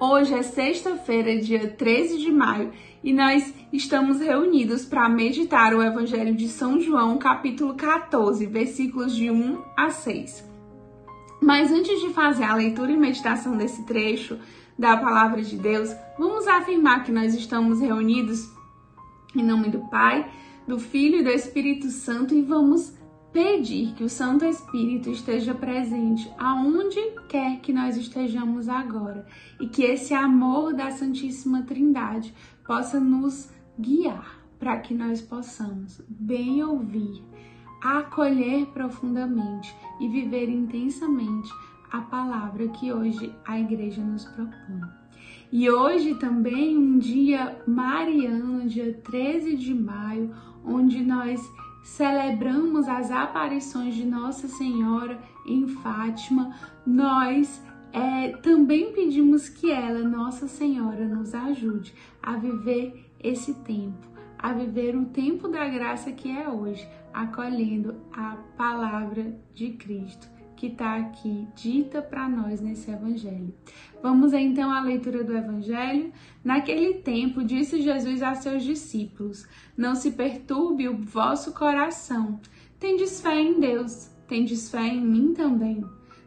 Hoje é sexta-feira, dia 13 de maio, e nós estamos reunidos para meditar o Evangelho de São João, capítulo 14, versículos de 1 a 6. Mas antes de fazer a leitura e meditação desse trecho da palavra de Deus, vamos afirmar que nós estamos reunidos em nome do Pai, do Filho e do Espírito Santo e vamos pedir que o Santo Espírito esteja presente aonde quer que nós estejamos agora e que esse amor da Santíssima Trindade possa nos guiar para que nós possamos bem ouvir, acolher profundamente e viver intensamente a palavra que hoje a igreja nos propõe. E hoje também um dia mariano, dia 13 de maio, onde nós celebramos as aparições de Nossa Senhora em Fátima, nós é, também pedimos que ela, Nossa Senhora, nos ajude a viver esse tempo, a viver o tempo da graça que é hoje, acolhendo a palavra de Cristo que está aqui dita para nós nesse evangelho. Vamos então à leitura do evangelho. Naquele tempo, disse Jesus a seus discípulos: Não se perturbe o vosso coração. Tendes fé em Deus, tendes fé em mim também.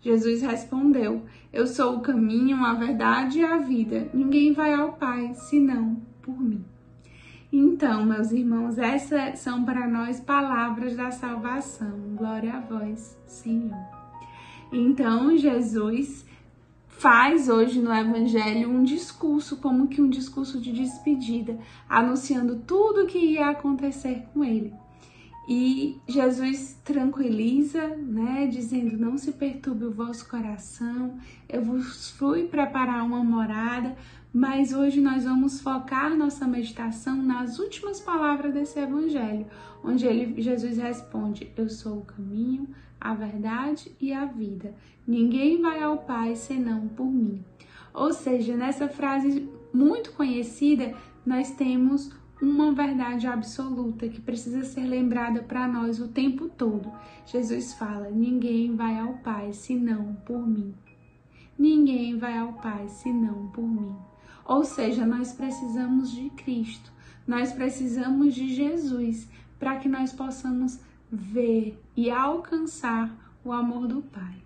Jesus respondeu: Eu sou o caminho, a verdade e a vida. Ninguém vai ao Pai senão por mim. Então, meus irmãos, essas são para nós palavras da salvação. Glória a vós, Senhor. Então, Jesus faz hoje no Evangelho um discurso, como que um discurso de despedida, anunciando tudo o que ia acontecer com ele. E Jesus tranquiliza, né, dizendo: Não se perturbe o vosso coração, eu vos fui preparar uma morada, mas hoje nós vamos focar nossa meditação nas últimas palavras desse evangelho, onde ele, Jesus responde: Eu sou o caminho, a verdade e a vida. Ninguém vai ao Pai senão por mim. Ou seja, nessa frase muito conhecida, nós temos uma verdade absoluta que precisa ser lembrada para nós o tempo todo. Jesus fala: ninguém vai ao Pai senão por mim. Ninguém vai ao Pai senão por mim. Ou seja, nós precisamos de Cristo, nós precisamos de Jesus para que nós possamos ver e alcançar o amor do Pai.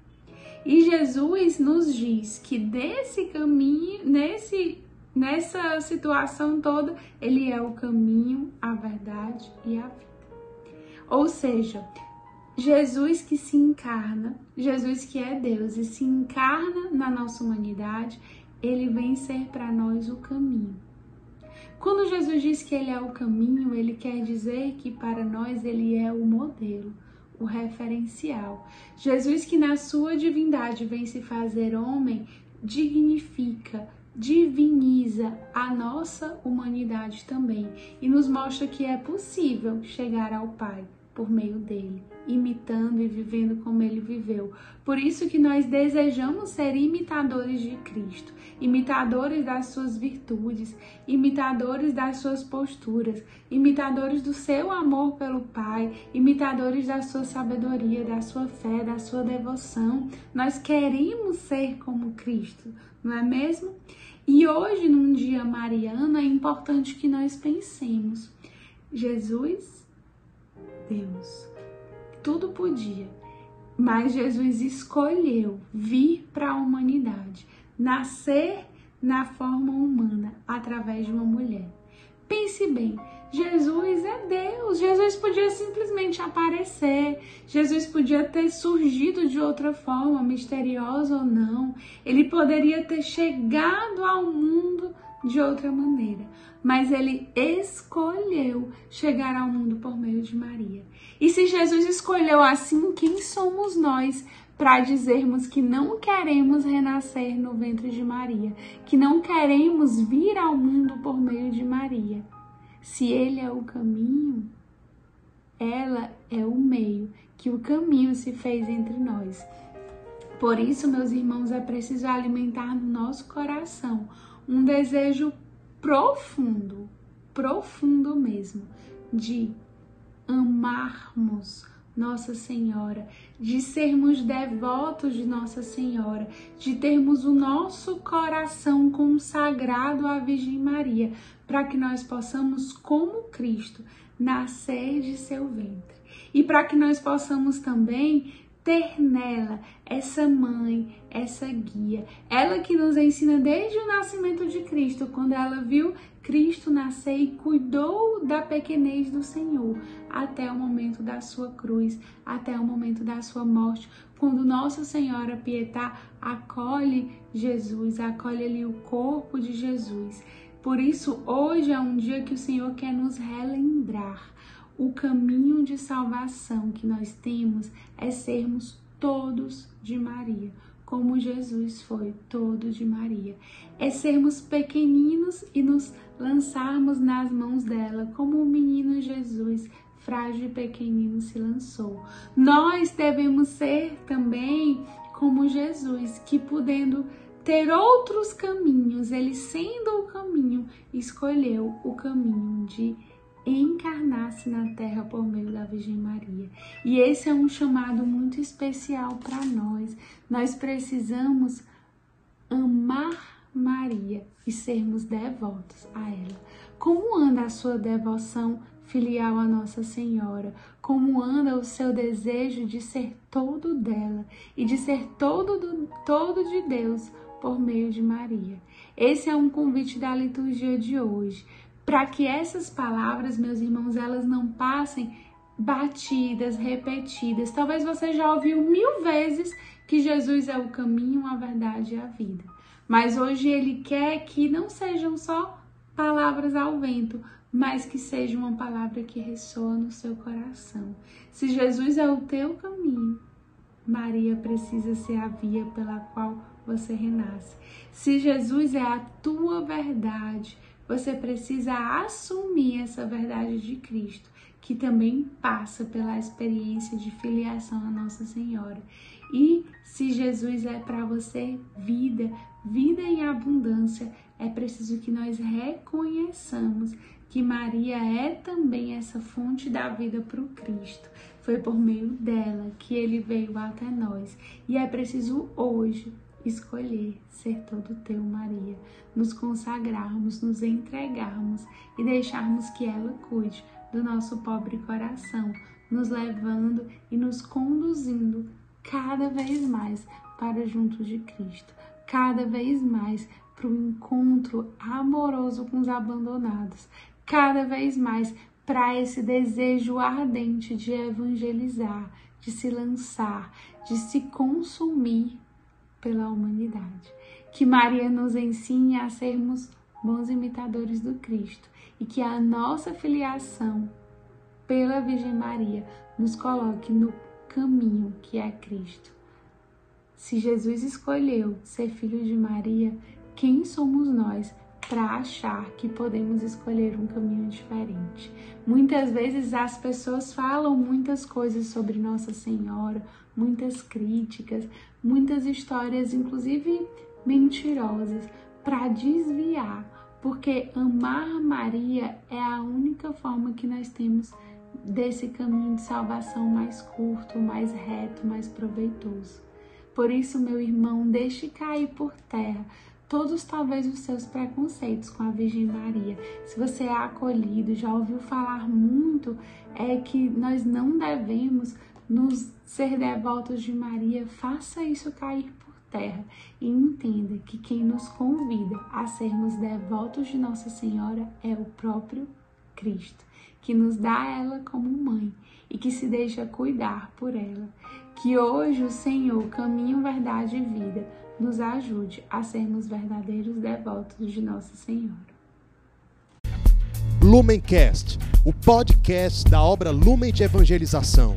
E Jesus nos diz que desse caminho, nesse nessa situação toda, ele é o caminho, a verdade e a vida. Ou seja, Jesus que se encarna, Jesus que é Deus e se encarna na nossa humanidade, ele vem ser para nós o caminho. Quando Jesus diz que ele é o caminho, ele quer dizer que para nós ele é o modelo, o referencial. Jesus que na sua divindade vem se fazer homem, dignifica, diviniza a nossa humanidade também e nos mostra que é possível chegar ao Pai por meio dele, imitando e vivendo como ele viveu. Por isso que nós desejamos ser imitadores de Cristo, imitadores das suas virtudes, imitadores das suas posturas, imitadores do seu amor pelo Pai, imitadores da sua sabedoria, da sua fé, da sua devoção. Nós queremos ser como Cristo, não é mesmo? E hoje, num dia mariano, é importante que nós pensemos: Jesus, Deus, tudo podia, mas Jesus escolheu vir para a humanidade, nascer na forma humana através de uma mulher. Pense bem, Jesus é Deus. Jesus podia simplesmente aparecer. Jesus podia ter surgido de outra forma, misteriosa ou não. Ele poderia ter chegado ao mundo de outra maneira. Mas ele escolheu chegar ao mundo por meio de Maria. E se Jesus escolheu assim, quem somos nós para dizermos que não queremos renascer no ventre de Maria, que não queremos vir ao mundo por meio de Maria. Se ele é o caminho, ela é o meio, que o caminho se fez entre nós. Por isso, meus irmãos, é preciso alimentar no nosso coração um desejo profundo, profundo mesmo, de amarmos nossa Senhora, de sermos devotos de Nossa Senhora, de termos o nosso coração consagrado à Virgem Maria, para que nós possamos, como Cristo, nascer de seu ventre. E para que nós possamos também ter nela essa mãe, essa guia. Ela que nos ensina desde o nascimento de Cristo, quando ela viu Cristo nascer e cuidou da pequenez do Senhor até o momento da sua cruz, até o momento da sua morte, quando Nossa Senhora Pietá acolhe Jesus, acolhe ali o corpo de Jesus. Por isso, hoje é um dia que o Senhor quer nos relembrar o caminho de salvação que nós temos é sermos todos de Maria, como Jesus foi todo de Maria. É sermos pequeninos e nos lançarmos nas mãos dela, como o menino Jesus, frágil e pequenino, se lançou. Nós devemos ser também como Jesus, que podendo ter outros caminhos, ele sendo o caminho, escolheu o caminho de encarnasse na Terra por meio da Virgem Maria. E esse é um chamado muito especial para nós. Nós precisamos amar Maria e sermos devotos a ela. Como anda a sua devoção filial a Nossa Senhora? Como anda o seu desejo de ser todo dela e de ser todo, do, todo de Deus por meio de Maria? Esse é um convite da liturgia de hoje para que essas palavras, meus irmãos, elas não passem batidas, repetidas. Talvez você já ouviu mil vezes que Jesus é o caminho, a verdade e a vida. Mas hoje ele quer que não sejam só palavras ao vento, mas que seja uma palavra que ressoa no seu coração. Se Jesus é o teu caminho, Maria precisa ser a via pela qual você renasce. Se Jesus é a tua verdade, você precisa assumir essa verdade de Cristo, que também passa pela experiência de filiação a Nossa Senhora. E se Jesus é para você vida, vida em abundância, é preciso que nós reconheçamos que Maria é também essa fonte da vida para o Cristo. Foi por meio dela que ele veio até nós. E é preciso hoje escolher ser todo teu, Maria, nos consagrarmos, nos entregarmos e deixarmos que ela cuide do nosso pobre coração, nos levando e nos conduzindo cada vez mais para junto de Cristo, cada vez mais para o encontro amoroso com os abandonados, cada vez mais para esse desejo ardente de evangelizar, de se lançar, de se consumir pela humanidade. Que Maria nos ensine a sermos bons imitadores do Cristo e que a nossa filiação pela Virgem Maria nos coloque no caminho que é Cristo. Se Jesus escolheu ser filho de Maria, quem somos nós para achar que podemos escolher um caminho diferente? Muitas vezes as pessoas falam muitas coisas sobre Nossa Senhora, muitas críticas, muitas histórias, inclusive mentirosas, para desviar, porque amar Maria é a única forma que nós temos desse caminho de salvação mais curto, mais reto, mais proveitoso. Por isso, meu irmão, deixe cair por terra todos talvez os seus preconceitos com a Virgem Maria. Se você é acolhido, já ouviu falar muito, é que nós não devemos nos ser devotos de Maria, faça isso cair por terra e entenda que quem nos convida a sermos devotos de Nossa Senhora é o próprio Cristo, que nos dá ela como mãe e que se deixa cuidar por ela. Que hoje o Senhor, caminho, verdade e vida, nos ajude a sermos verdadeiros devotos de Nossa Senhora. Lumencast, o podcast da obra Lumen de Evangelização.